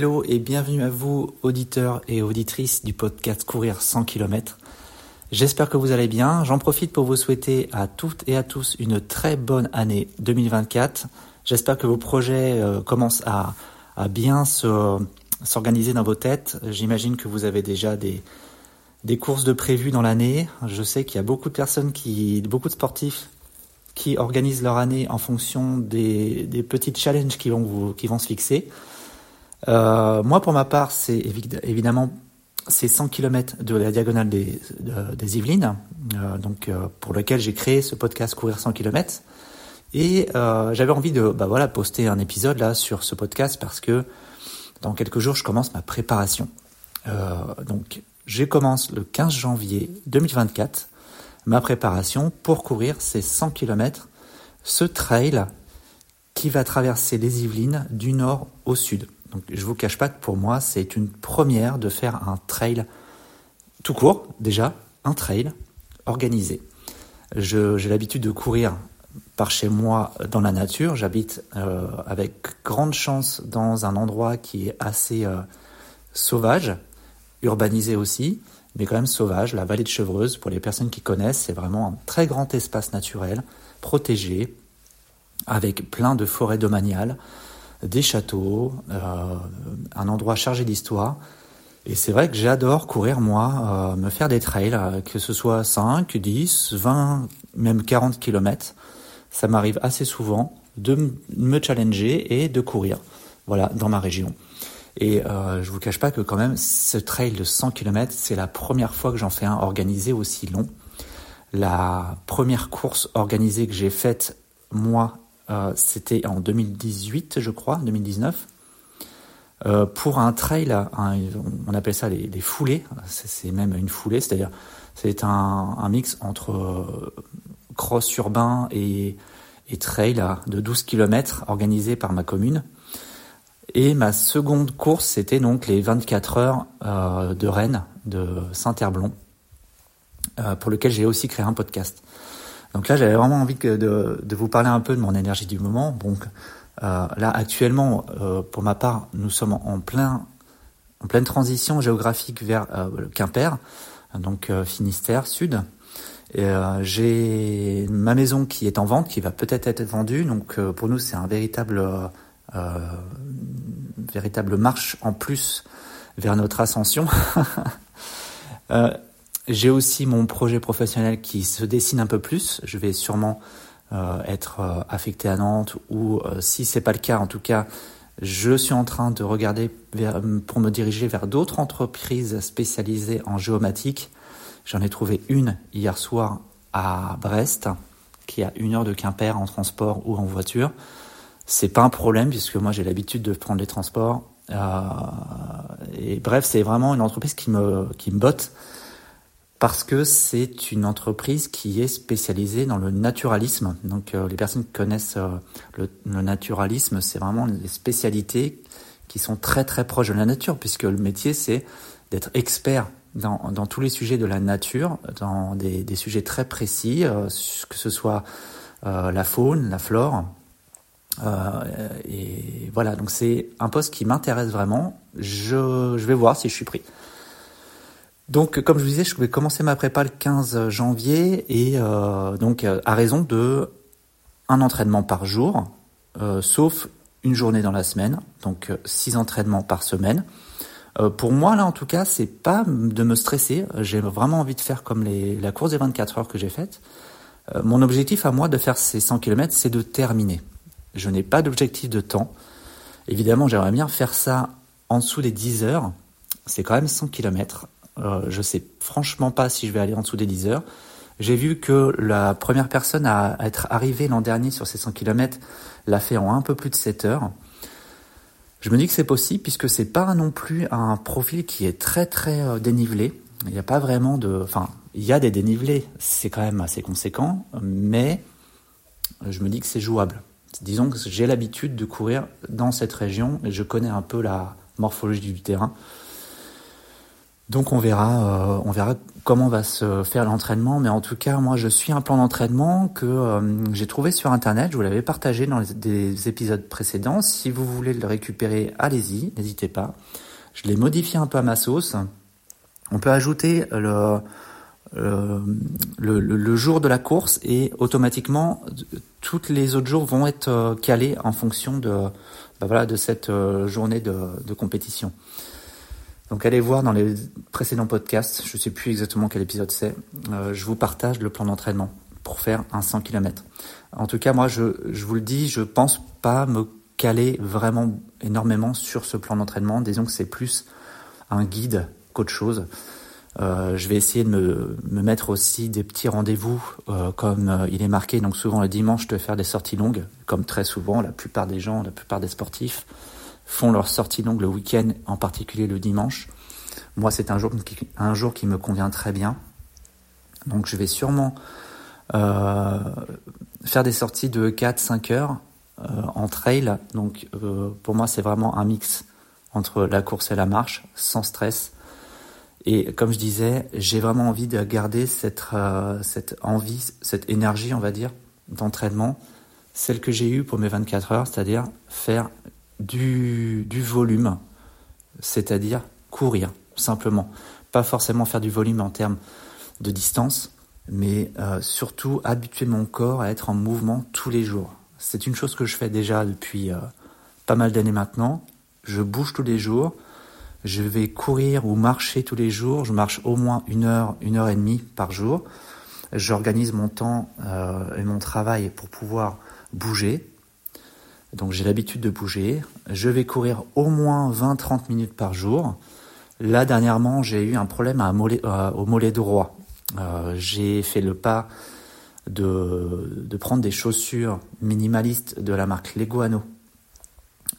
Hello et bienvenue à vous, auditeurs et auditrices du podcast Courir 100 km. J'espère que vous allez bien. J'en profite pour vous souhaiter à toutes et à tous une très bonne année 2024. J'espère que vos projets euh, commencent à, bien s'organiser dans vos têtes. J'imagine que vous avez déjà des, des courses de prévues dans l'année. Je sais qu'il y a beaucoup de personnes qui, beaucoup de sportifs qui organisent leur année en fonction des, des petites challenges qui vont, vous, qui vont se fixer. Euh, moi, pour ma part, c'est évidemment ces 100 km de la diagonale des, des Yvelines, euh, donc euh, pour lequel j'ai créé ce podcast Courir 100 km. Et euh, j'avais envie de bah voilà poster un épisode là sur ce podcast parce que dans quelques jours je commence ma préparation. Euh, donc je commence le 15 janvier 2024 ma préparation pour courir ces 100 km, ce trail qui va traverser les Yvelines du nord au sud. Donc je vous cache pas que pour moi c'est une première de faire un trail tout court déjà, un trail organisé. J'ai l'habitude de courir par chez moi dans la nature. J'habite euh, avec grande chance dans un endroit qui est assez euh, sauvage, urbanisé aussi, mais quand même sauvage. La vallée de Chevreuse, pour les personnes qui connaissent, c'est vraiment un très grand espace naturel, protégé, avec plein de forêts domaniales des châteaux, euh, un endroit chargé d'histoire. Et c'est vrai que j'adore courir, moi, euh, me faire des trails, euh, que ce soit 5, 10, 20, même 40 km. Ça m'arrive assez souvent de me challenger et de courir, voilà, dans ma région. Et euh, je vous cache pas que quand même, ce trail de 100 km, c'est la première fois que j'en fais un organisé aussi long. La première course organisée que j'ai faite, moi, c'était en 2018, je crois, 2019. Euh, pour un trail, on appelle ça les, foulées, c'est même une foulée, c'est-à-dire c'est un, mix entre euh, cross urbain et, trail de 12 km organisé par ma commune. Et ma seconde course, c'était donc les 24 heures de Rennes, de Saint-Herblon, pour lequel j'ai aussi créé un podcast. Donc là, j'avais vraiment envie de, de, vous parler un peu de mon énergie du moment. Donc euh, là, actuellement, euh, pour ma part, nous sommes en, plein, en pleine transition géographique vers euh, Quimper, donc euh, Finistère Sud. Euh, j'ai ma maison qui est en vente, qui va peut-être être vendue. Donc pour nous, c'est un véritable, véritable marche en plus vers notre ascension. J'ai aussi mon projet professionnel qui se dessine un peu plus. Je vais sûrement euh, être euh, affecté à Nantes ou euh, si c'est pas le cas, en tout cas, je suis en train de regarder vers, pour me diriger vers d'autres entreprises spécialisées en géomatique. J'en ai trouvé une hier soir à Brest, qui a une heure de Quimper en transport ou en voiture. C'est pas un problème puisque moi j'ai l'habitude de prendre les transports. Euh, et bref, c'est vraiment une entreprise qui me qui me botte parce que c'est une entreprise qui est spécialisée dans le naturalisme. Donc euh, les personnes qui connaissent euh, le, naturalisme, c'est vraiment les spécialités qui sont très très proches de la nature, puisque le métier c'est d'être expert dans, dans, tous les sujets de la nature, dans des, des sujets très précis, euh, que ce soit la faune, la flore. et voilà, donc c'est un poste qui m'intéresse vraiment. Je, je vais voir si je suis pris. Donc, comme je vous disais, je vais commencer ma prépa le 15 janvier et euh, donc euh, à raison de un entraînement par jour, euh, sauf une journée dans la semaine, donc six entraînements par semaine. pour moi, là, en tout cas, c'est pas de me stresser. J'ai vraiment envie de faire comme la course des 24 heures que j'ai faite. mon objectif à moi de faire ces 100 km, c'est de terminer. Je n'ai pas d'objectif de temps. Évidemment, j'aimerais bien faire ça en dessous des 10 heures. C'est quand même 100 km. Euh, je sais franchement pas si je vais aller en dessous des 10 heures. J'ai vu que la première personne à être arrivée l'an dernier sur ces 100 km l'a fait en un peu plus de 7 heures. Je me dis que c'est possible puisque c'est pas non plus un profil qui est très très euh, dénivelé. Il n'y a pas vraiment de, enfin, il y a des dénivelés, c'est quand même assez conséquent, mais je me dis que c'est jouable. Disons que j'ai l'habitude de courir dans cette région et je connais un peu la morphologie du terrain. Donc on verra, euh, on verra comment va se faire l'entraînement. Mais en tout cas, moi, je suis un plan d'entraînement que euh, j'ai trouvé sur Internet. Je vous l'avais partagé dans des épisodes précédents. Si vous voulez le récupérer, allez-y, n'hésitez pas. Je l'ai modifié un peu à ma sauce. On peut ajouter le, le, le, jour de la course et automatiquement toutes les autres jours vont être euh, calés en fonction de, bah voilà, de cette journée de compétition. Donc allez voir dans les précédents podcasts, je ne sais plus exactement quel épisode c'est, euh, je vous partage le plan d'entraînement pour faire un 100 km. En tout cas, moi, je, je vous le dis, je pense pas me caler vraiment énormément sur ce plan d'entraînement. Disons que c'est plus un guide qu'autre chose. Euh, je vais essayer de me, me, mettre aussi des petits rendez-vous euh, comme euh, il est marqué donc souvent le dimanche de faire des sorties longues comme très souvent la plupart des gens la plupart des sportifs font leur sortie longue le week-end, en particulier le dimanche. Moi, c'est un jour, qui, un jour qui me convient très bien. Donc, je vais sûrement euh, faire des sorties de 4-5 heures euh, en trail. Donc, euh, pour moi, c'est vraiment un mix entre la course et la marche, sans stress. Et comme je disais, j'ai vraiment envie de garder cette, cette envie, cette énergie, on va dire, d'entraînement, celle que j'ai eue pour mes 24 heures, c'est-à-dire faire du, volume, c'est-à-dire courir, simplement. Pas forcément faire du volume en termes de distance, mais euh, surtout habituer mon corps à être en mouvement tous les jours. C'est une chose que je fais déjà depuis euh, pas mal d'années maintenant. Je bouge tous les jours. Je vais courir ou marcher tous les jours. Je marche au moins une heure, une heure et demie par jour. J'organise mon temps euh, et mon travail pour pouvoir bouger. Donc j'ai l'habitude de bouger. Je vais courir au moins 20-30 minutes par jour. Là, dernièrement, j'ai eu un problème euh, au mollet droit. Euh, j'ai fait le pas de, de, prendre des chaussures minimalistes de la marque Leguano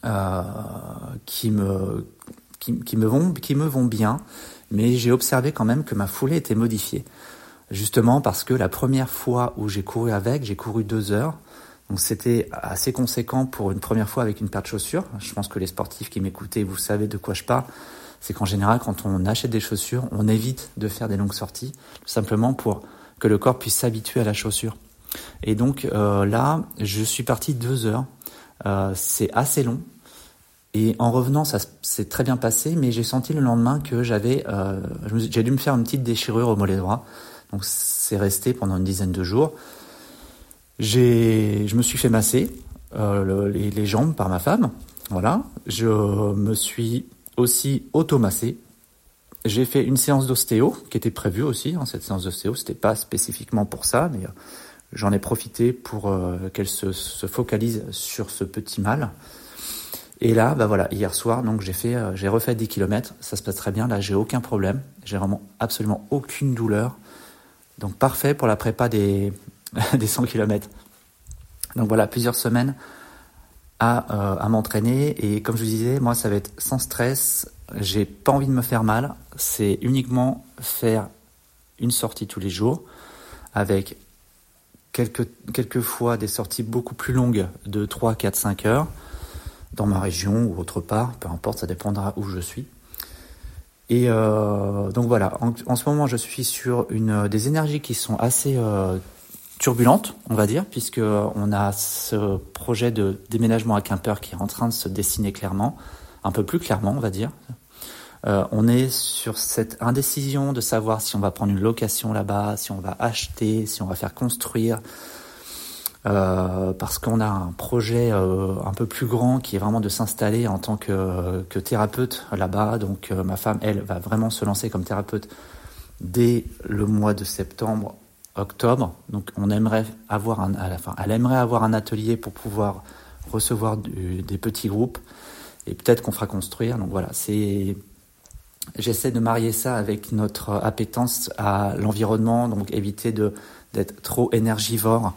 euh, qui, me, qui, me vont, qui me vont bien, mais j'ai observé quand même que ma foulée était modifiée. Justement parce que la première fois où j'ai couru avec, j'ai couru deux heures. Donc c'était assez conséquent pour une première fois avec une paire de chaussures. Je pense que les sportifs qui m'écoutaient, vous savez de quoi je parle. C'est qu'en général, quand on achète des chaussures, on évite de faire des longues sorties, tout simplement pour que le corps puisse s'habituer à la chaussure. Et donc euh, là, je suis parti deux heures. Euh, c'est assez long. Et en revenant, ça s'est très bien passé, mais j'ai senti le lendemain que j'avais, euh, j'ai dû me faire une petite déchirure au mollet droit. Donc c'est resté pendant une dizaine de jours. J'ai, je me suis fait masser euh, les, les, jambes par ma femme. Voilà. Je me suis aussi automassé. J'ai fait une séance d'ostéo qui était prévue aussi. Hein, cette séance d'ostéo, c'était pas spécifiquement pour ça, mais euh, j'en ai profité pour euh, qu'elle se, se, focalise sur ce petit mal. Et là, bah voilà, hier soir, donc j'ai fait, j'ai refait 10 km. Ça se passe très bien. Là, j'ai aucun problème. J'ai vraiment absolument aucune douleur. Donc parfait pour la prépa des, des 100 km. Donc voilà, plusieurs semaines à, euh, à m'entraîner. Et comme je vous disais, moi, ça va être sans stress. J'ai pas envie de me faire mal. C'est uniquement faire une sortie tous les jours avec quelques, quelques fois des sorties beaucoup plus longues de 3, 4, 5 heures dans ma région ou autre part, peu importe, ça dépendra où je suis. Et euh, donc voilà, en, ce moment je suis sur une des énergies qui sont assez euh, turbulente, on va dire, puisque on a ce projet de déménagement à Quimper qui est en train de se dessiner clairement, un peu plus clairement, on va dire. Euh, on est sur cette indécision de savoir si on va prendre une location là-bas, si on va acheter, si on va faire construire, euh, parce qu'on a un projet euh, un peu plus grand qui est vraiment de s'installer en tant que, que thérapeute là-bas. Donc euh, ma femme, elle, va vraiment se lancer comme thérapeute dès le mois de septembre octobre. Donc on aimerait avoir un, à la fin, elle aimerait avoir un atelier pour pouvoir recevoir des petits groupes et peut-être qu'on fera construire. Donc voilà, c'est j'essaie de marier ça avec notre appétence à l'environnement, donc éviter de d'être trop énergivore.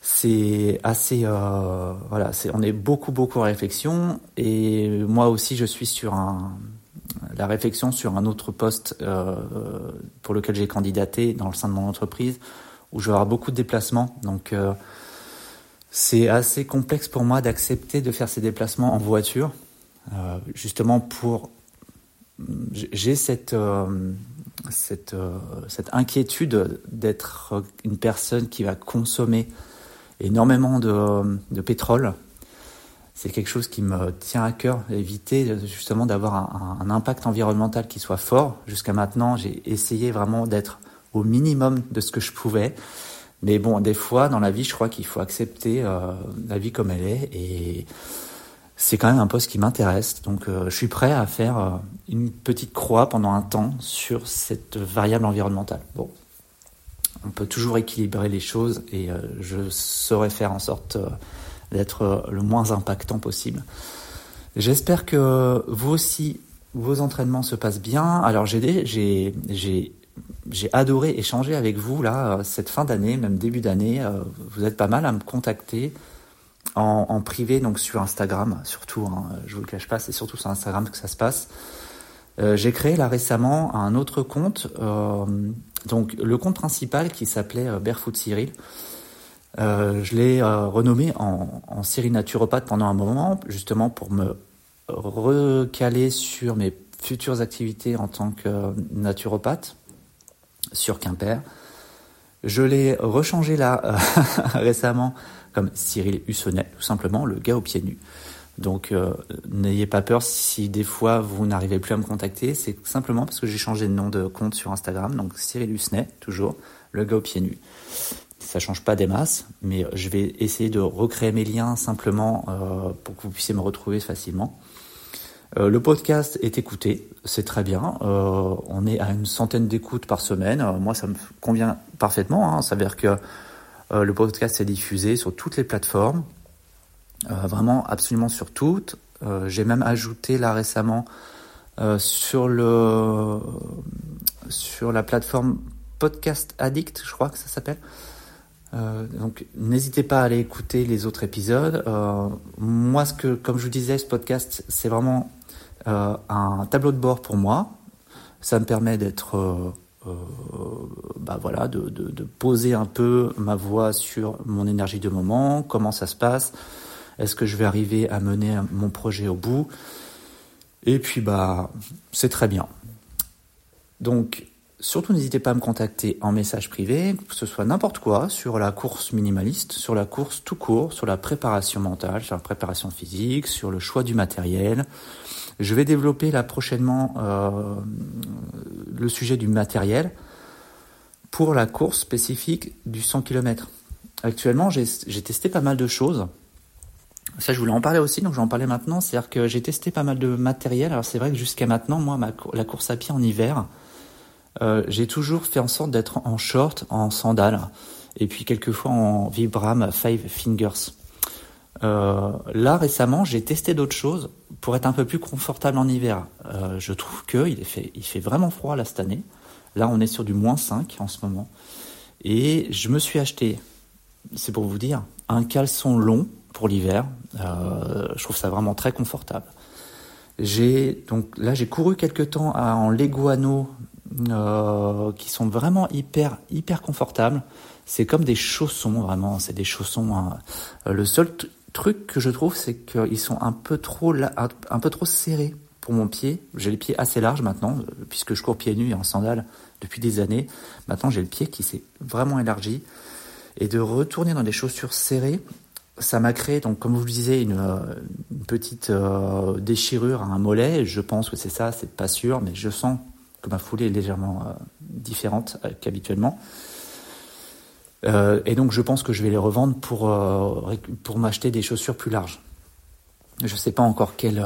C'est assez euh, voilà, c'est on est beaucoup beaucoup en réflexion et moi aussi je suis sur un la réflexion sur un autre poste euh, pour lequel j'ai candidaté dans le sein de mon entreprise, où je vais avoir beaucoup de déplacements. Donc euh, c'est assez complexe pour moi d'accepter de faire ces déplacements en voiture, euh, justement pour j'ai cette, inquiétude d'être une personne qui va consommer énormément de pétrole c'est quelque chose qui me tient à cœur, éviter justement d'avoir un, impact environnemental qui soit fort. Jusqu'à maintenant, j'ai essayé vraiment d'être au minimum de ce que je pouvais. Mais bon, des fois, dans la vie, je crois qu'il faut accepter euh, la vie comme elle est. Et c'est quand même un poste qui m'intéresse. Donc, euh, je suis prêt à faire euh, une petite croix pendant un temps sur cette variable environnementale. Bon, on peut toujours équilibrer les choses et je saurais faire en sorte d'être le moins impactant possible. J'espère que vous aussi, vos entraînements se passent bien. Alors j'ai adoré échanger avec vous là cette fin d'année, même début d'année. Euh, vous êtes pas mal à me contacter en, privé, donc sur Instagram surtout. Hein, je vous le cache pas, c'est surtout sur Instagram que ça se passe. Euh, j'ai créé là récemment un autre compte, euh, donc le compte principal qui s'appelait euh, Barefoot Cyril. Euh, je l'ai euh, renommé en, en Cyril naturopathe pendant un moment, justement pour me recaler sur mes futures activités en tant que naturopathe sur Quimper. Je l'ai rechangé là récemment comme Cyril Hussonnet, tout simplement, le gars aux pieds nus. Donc euh, n'ayez pas peur si des fois vous n'arrivez plus à me contacter, c'est simplement parce que j'ai changé de nom de compte sur Instagram, donc Cyril Hussenet, toujours, le gars aux pieds nus ça change pas des masses, mais je vais essayer de recréer mes liens simplement euh, pour que vous puissiez me retrouver facilement. Euh, le podcast est écouté, c'est très bien. Euh, on est à une centaine d'écoutes par semaine. moi, ça me convient parfaitement. Hein. Ça veut dire que le podcast est diffusé sur toutes les plateformes, vraiment absolument sur toutes. J'ai même ajouté là récemment sur le sur la plateforme Podcast Addict, je crois que ça s'appelle. Euh, donc n'hésitez pas à aller écouter les autres épisodes. Euh, moi, ce que, comme je vous disais, ce podcast, c'est vraiment euh, un tableau de bord pour moi. Ça me permet d'être, bah voilà, de, de, de, poser un peu ma voix sur mon énergie de moment, comment ça se passe, est-ce que je vais arriver à mener mon projet au bout? Et puis bah, c'est très bien. Donc Surtout n'hésitez pas à me contacter en message privé, que ce soit n'importe quoi, sur la course minimaliste, sur la course tout court, sur la préparation mentale, sur la préparation physique, sur le choix du matériel. Je vais développer là prochainement euh, le sujet du matériel pour la course spécifique du 100 km. Actuellement, j'ai testé pas mal de choses. Ça, je voulais en parler aussi, donc je vais en parler maintenant. C'est-à-dire que j'ai testé pas mal de matériel. Alors c'est vrai que jusqu'à maintenant, moi, la course à pied en hiver, euh, j'ai toujours fait en sorte d'être en short, en sandales, et puis quelquefois en Vibram Five Fingers. Euh, là récemment, j'ai testé d'autres choses pour être un peu plus confortable en hiver. Euh, je trouve que il fait, vraiment froid là cette année. Là, on est sur du moins 5 en ce moment. Et je me suis acheté, c'est pour vous dire, un caleçon long pour l'hiver. Je trouve ça vraiment très confortable. J'ai donc là j'ai couru quelque temps en Leguano euh, qui sont vraiment hyper hyper confortables. C'est comme des chaussons vraiment, c'est des chaussons. Hein. Euh, le seul truc que je trouve, c'est qu'ils sont un peu trop un peu trop serrés pour mon pied. J'ai les pieds assez larges maintenant, euh, puisque je cours pieds nus et en sandales depuis des années. Maintenant, j'ai le pied qui s'est vraiment élargi. Et de retourner dans des chaussures serrées, ça m'a créé, donc comme vous le disiez, une, petite déchirure à un mollet. Je pense que c'est ça, c'est pas sûr, mais je sens ma foulée est légèrement euh, différente euh, qu'habituellement. Euh, et donc je pense que je vais les revendre pour, pour m'acheter des chaussures plus larges. Je ne sais pas encore quel,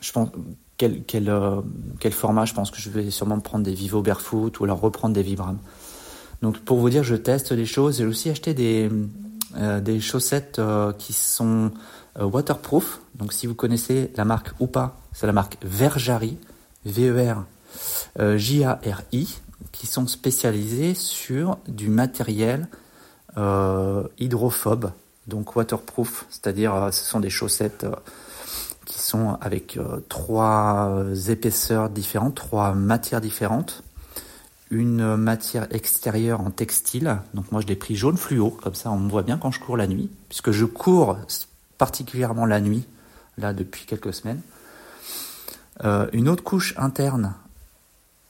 je pense, quel, quel, quel format. Je pense que je vais sûrement prendre des Vivo Barefoot ou alors reprendre des Vibram. Donc pour vous dire, je teste les choses. J'ai aussi acheté des, des chaussettes qui sont waterproof. Donc si vous connaissez la marque ou pas, c'est la marque Verjari, V-E-R JARI, qui sont spécialisés sur du matériel euh, hydrophobe, donc waterproof, c'est-à-dire euh, ce sont des chaussettes qui sont avec trois épaisseurs différentes, trois matières différentes. Une matière extérieure en textile, donc moi je l'ai pris jaune fluo, comme ça on me voit bien quand je cours la nuit, puisque je cours particulièrement la nuit, là depuis quelques semaines. une autre couche interne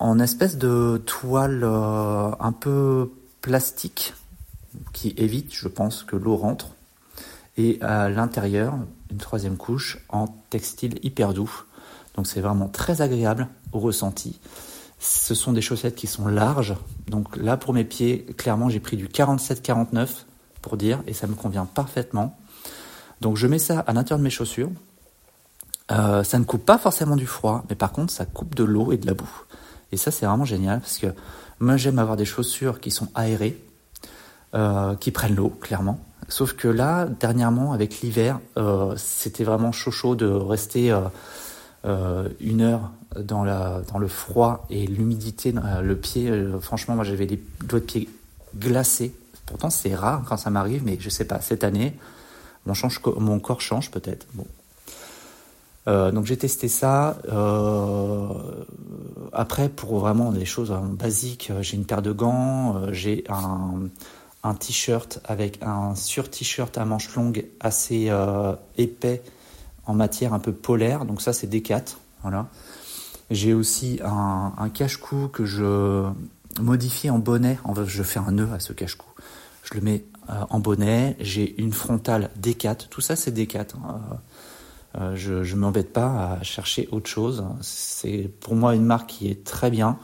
en espèce de toile un peu plastique qui évite, je pense, que l'eau rentre. Et à l'intérieur, une troisième couche en textile hyper doux. Donc c'est vraiment très agréable au ressenti. Ce sont des chaussettes qui sont larges. Donc là, pour mes pieds, clairement, j'ai pris du 47-49 pour dire, et ça me convient parfaitement. Donc je mets ça à l'intérieur de mes chaussures. Euh, ça ne coupe pas forcément du froid, mais par contre, ça coupe de l'eau et de la boue. Et ça, c'est vraiment génial parce que moi, j'aime avoir des chaussures qui sont aérées, euh, qui prennent l'eau, clairement. Sauf que là, dernièrement, avec l'hiver, euh, c'était vraiment chaud chaud de rester une heure dans, la, dans le froid et l'humidité, le pied. franchement, moi, j'avais des doigts de pied glacés. Pourtant, c'est rare quand ça m'arrive, mais je sais pas, cette année, mon, mon corps change peut-être. Bon, euh, donc j'ai testé ça. Euh, après, pour vraiment des choses basiques, euh, j'ai une paire de gants, j'ai un, t-shirt avec un sur-t-shirt à manches longues assez épais en matière un peu polaire. Donc ça, c'est D4. Voilà. J'ai aussi un, cache-cou que je modifie en bonnet. En fait, je fais un nœud à ce cache-cou. Je le mets en bonnet. J'ai une frontale D4. Tout ça, c'est D4. Euh, je ne m'embête pas à chercher autre chose. C'est pour moi une marque qui est très bien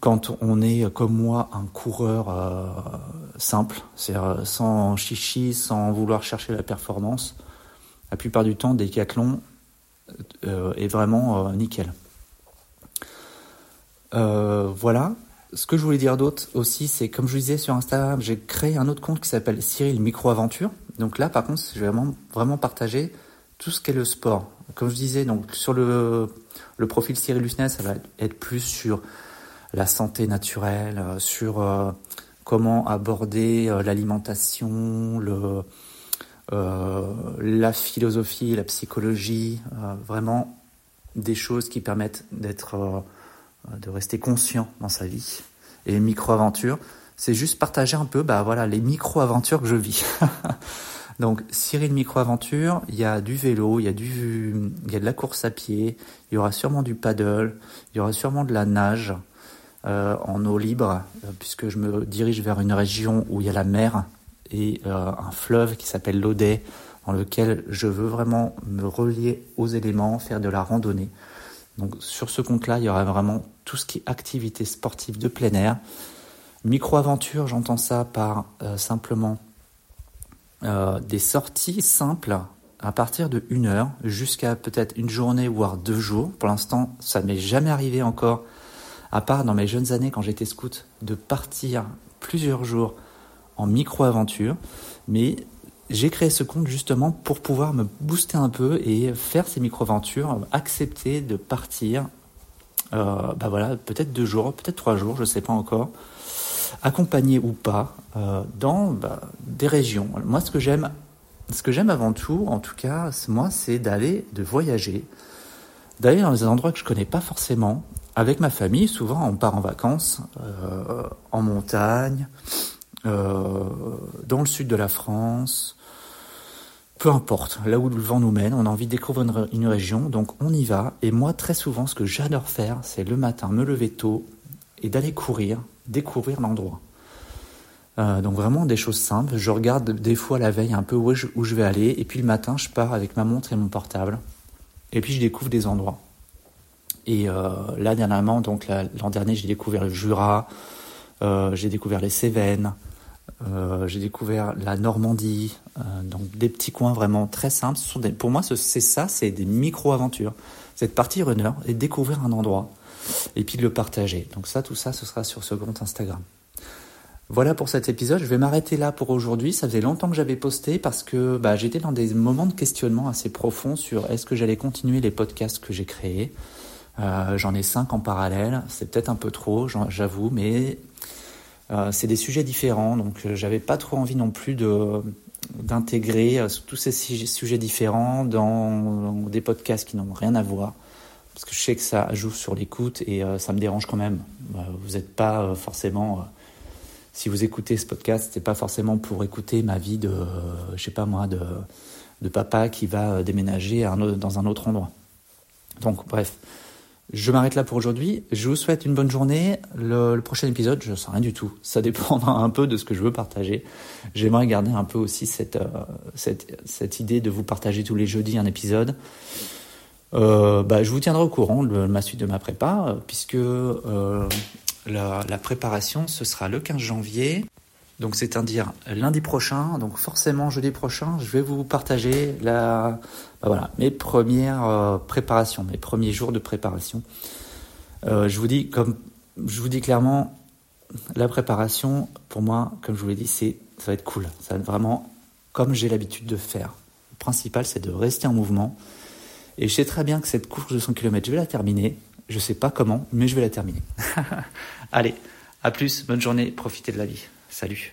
quand on est comme moi un coureur euh, simple, c'est-à-dire sans chichi, sans vouloir chercher la performance. La plupart du temps, Decathlon euh, est vraiment nickel. voilà. Ce que je voulais dire d'autre aussi, c'est comme je vous disais sur Instagram, j'ai créé un autre compte qui s'appelle Cyril Micro Aventure. Donc là, par contre, je vais vraiment, vraiment partager tout ce qu'est le sport. Comme je disais, donc sur le, le profil Cyril Lucnet, ça va être plus sur la santé naturelle, euh, sur euh, comment aborder euh, l'alimentation, le, la philosophie, la psychologie, vraiment des choses qui permettent d'être, de rester conscient dans sa vie. Et micro-aventures, c'est juste partager un peu, bah voilà, les micro-aventures que je vis. Donc Cyril Micro-Aventure, il y a du vélo, il y a, du, il y a de la course à pied, il y aura sûrement du paddle, il y aura sûrement de la nage euh, en eau libre, euh, puisque je me dirige vers une région où il y a la mer et euh, un fleuve qui s'appelle l'Audet, dans lequel je veux vraiment me relier aux éléments, faire de la randonnée. Donc sur ce compte-là, il y aura vraiment tout ce qui est activité sportive de plein air. Micro-aventure, j'entends ça par simplement euh, des sorties simples à partir de une heure jusqu'à peut-être une journée voire deux jours. Pour l'instant, ça m'est jamais arrivé encore, à part dans mes jeunes années quand j'étais scout, de partir plusieurs jours en micro-aventure. Mais j'ai créé ce compte justement pour pouvoir me booster un peu et faire ces micro-aventures, accepter de partir, euh, bah peut-être deux jours, peut-être trois jours, je ne sais pas encore, accompagné ou pas, euh, dans bah, des régions. Moi, ce que j'aime, ce que j'aime avant tout, en tout cas, moi, c'est d'aller, de voyager, d'aller dans des endroits que je connais pas forcément. Avec ma famille, souvent, on part en vacances euh, en montagne, euh, dans le sud de la France. Peu importe, là où le vent nous mène, on a envie de découvrir une, une région, donc on y va. Et moi, très souvent, ce que j'adore faire, c'est le matin me lever tôt et d'aller courir découvrir l'endroit. Euh, donc vraiment des choses simples. Je regarde des fois la veille un peu où je, vais aller, et puis le matin je pars avec ma montre et mon portable, et puis je découvre des endroits. Et euh, là dernièrement, donc l'an dernier, j'ai découvert le Jura, euh, j'ai découvert les Cévennes, j'ai découvert la Normandie, donc des petits coins vraiment très simples. pour moi, c'est ça, c'est des micro-aventures. C'est de partir une heure et découvrir un endroit et puis de le partager. Donc ça, tout ça, ce sera sur ce compte Instagram. Voilà pour cet épisode. Je vais m'arrêter là pour aujourd'hui. Ça faisait longtemps que j'avais posté parce que bah, j'étais dans des moments de questionnement assez profonds sur est-ce que j'allais continuer les podcasts que j'ai créés. Euh, j'en ai cinq en parallèle. C'est peut-être un peu trop, j'avoue, mais euh, c'est des sujets différents. Donc euh, j'avais pas trop envie non plus d'intégrer tous ces sujets différents dans des podcasts qui n'ont rien à voir parce que je sais que ça joue sur l'écoute et euh, ça me dérange quand même. Euh, vous n'êtes pas euh, forcément, si vous écoutez ce podcast, c'est pas forcément pour écouter ma vie de, je sais pas moi, de, de papa qui va déménager dans un autre endroit. Donc bref, je m'arrête là pour aujourd'hui. Je vous souhaite une bonne journée. Le, prochain épisode, je ne sais rien du tout. Ça dépendra un peu de ce que je veux partager. J'aimerais garder un peu aussi cette, cette, cette, idée de vous partager tous les jeudis un épisode. Euh, bah, je vous tiendrai au courant de ma suite de ma prépa, puisque euh, la, la, préparation, ce sera le 15 janvier. Donc c'est-à-dire lundi prochain, donc forcément jeudi prochain, je vais vous partager la, bah voilà, mes premières euh, préparations, mes premiers jours de préparation. Euh, je vous dis comme je vous dis clairement, la préparation pour moi, comme je vous l'ai dit, c'est ça va être cool. Ça va être vraiment comme j'ai l'habitude de faire. Le principal, c'est de rester en mouvement. Et je sais très bien que cette course de 100 km, je vais la terminer. Je sais pas comment, mais je vais la terminer. Allez, à plus, bonne journée, profitez de la vie. Salut